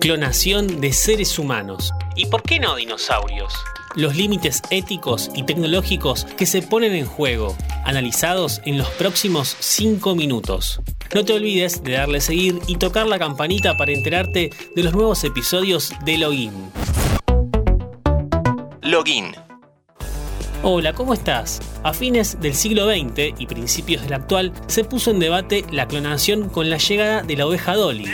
Clonación de seres humanos. ¿Y por qué no dinosaurios? Los límites éticos y tecnológicos que se ponen en juego, analizados en los próximos 5 minutos. No te olvides de darle seguir y tocar la campanita para enterarte de los nuevos episodios de Login. Login. Hola, ¿cómo estás? A fines del siglo XX y principios del actual se puso en debate la clonación con la llegada de la oveja Dolly.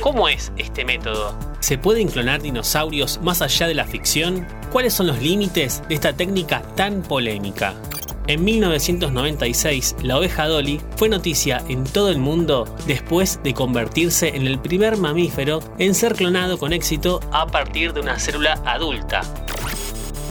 ¿Cómo es este método? ¿Se pueden clonar dinosaurios más allá de la ficción? ¿Cuáles son los límites de esta técnica tan polémica? En 1996, la oveja Dolly fue noticia en todo el mundo después de convertirse en el primer mamífero en ser clonado con éxito a partir de una célula adulta.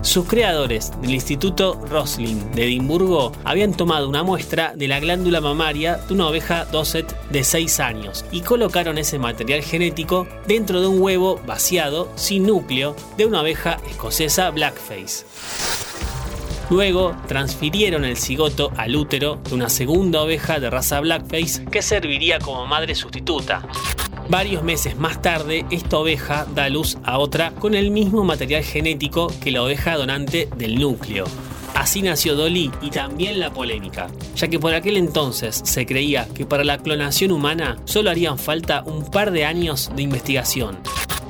Sus creadores del Instituto Roslin de Edimburgo habían tomado una muestra de la glándula mamaria de una oveja Dosset de 6 años y colocaron ese material genético dentro de un huevo vaciado sin núcleo de una oveja escocesa Blackface. Luego transfirieron el cigoto al útero de una segunda oveja de raza Blackface que serviría como madre sustituta. Varios meses más tarde, esta oveja da luz a otra con el mismo material genético que la oveja donante del núcleo. Así nació Dolly y también la polémica, ya que por aquel entonces se creía que para la clonación humana solo harían falta un par de años de investigación.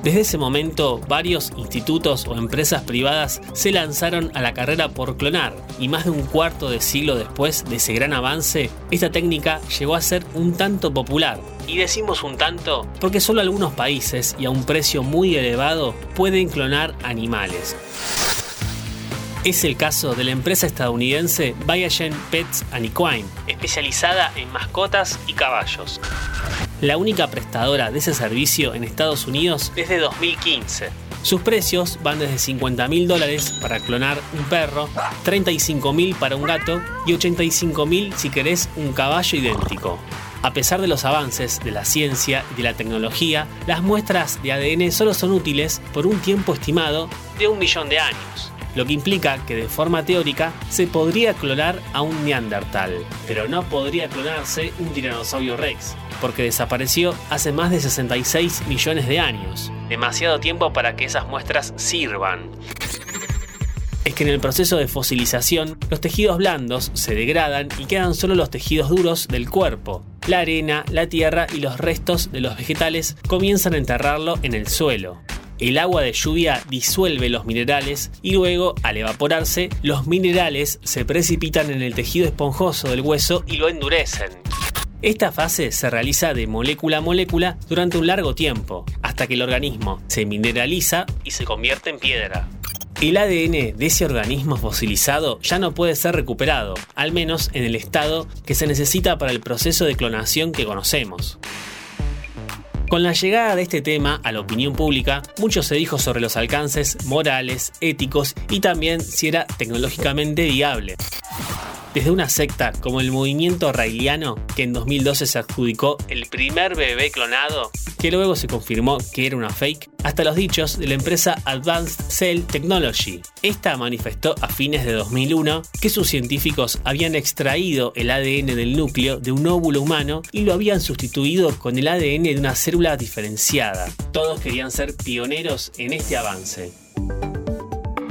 Desde ese momento, varios institutos o empresas privadas se lanzaron a la carrera por clonar, y más de un cuarto de siglo después de ese gran avance, esta técnica llegó a ser un tanto popular. Y decimos un tanto porque solo algunos países y a un precio muy elevado pueden clonar animales. Es el caso de la empresa estadounidense Biogen Pets and Equine, especializada en mascotas y caballos la única prestadora de ese servicio en Estados Unidos desde 2015. Sus precios van desde 50 mil dólares para clonar un perro, 35 mil para un gato y 85 mil si querés un caballo idéntico. A pesar de los avances de la ciencia y de la tecnología, las muestras de ADN solo son útiles por un tiempo estimado de un millón de años lo que implica que de forma teórica se podría clonar a un neandertal, pero no podría clonarse un tiranosaurio rex, porque desapareció hace más de 66 millones de años, demasiado tiempo para que esas muestras sirvan. Es que en el proceso de fosilización, los tejidos blandos se degradan y quedan solo los tejidos duros del cuerpo. La arena, la tierra y los restos de los vegetales comienzan a enterrarlo en el suelo. El agua de lluvia disuelve los minerales y luego, al evaporarse, los minerales se precipitan en el tejido esponjoso del hueso y lo endurecen. Esta fase se realiza de molécula a molécula durante un largo tiempo, hasta que el organismo se mineraliza y se convierte en piedra. El ADN de ese organismo fosilizado ya no puede ser recuperado, al menos en el estado que se necesita para el proceso de clonación que conocemos. Con la llegada de este tema a la opinión pública, mucho se dijo sobre los alcances morales, éticos y también si era tecnológicamente viable desde una secta como el movimiento railiano, que en 2012 se adjudicó el primer bebé clonado, que luego se confirmó que era una fake, hasta los dichos de la empresa Advanced Cell Technology. Esta manifestó a fines de 2001 que sus científicos habían extraído el ADN del núcleo de un óvulo humano y lo habían sustituido con el ADN de una célula diferenciada. Todos querían ser pioneros en este avance.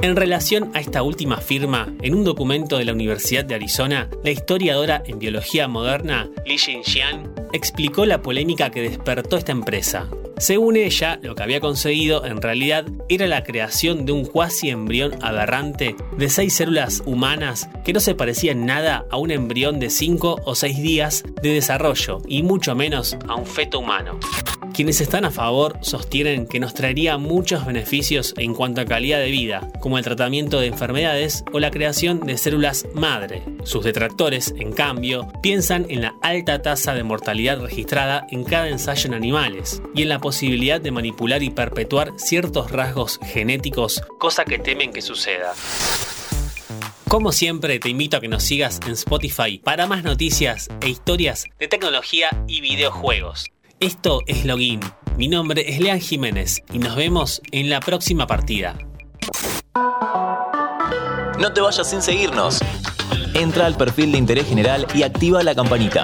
En relación a esta última firma, en un documento de la Universidad de Arizona, la historiadora en biología moderna, Li Xinxian, explicó la polémica que despertó esta empresa. Según ella, lo que había conseguido en realidad era la creación de un cuasi embrión aberrante de seis células humanas que no se parecían nada a un embrión de 5 o 6 días de desarrollo y mucho menos a un feto humano. Quienes están a favor sostienen que nos traería muchos beneficios en cuanto a calidad de vida, como el tratamiento de enfermedades o la creación de células madre. Sus detractores, en cambio, piensan en la alta tasa de mortalidad registrada en cada ensayo en animales y en la posibilidad de manipular y perpetuar ciertos rasgos genéticos, cosa que temen que suceda. Como siempre, te invito a que nos sigas en Spotify para más noticias e historias de tecnología y videojuegos. Esto es Login. Mi nombre es Lean Jiménez y nos vemos en la próxima partida. No te vayas sin seguirnos. Entra al perfil de interés general y activa la campanita.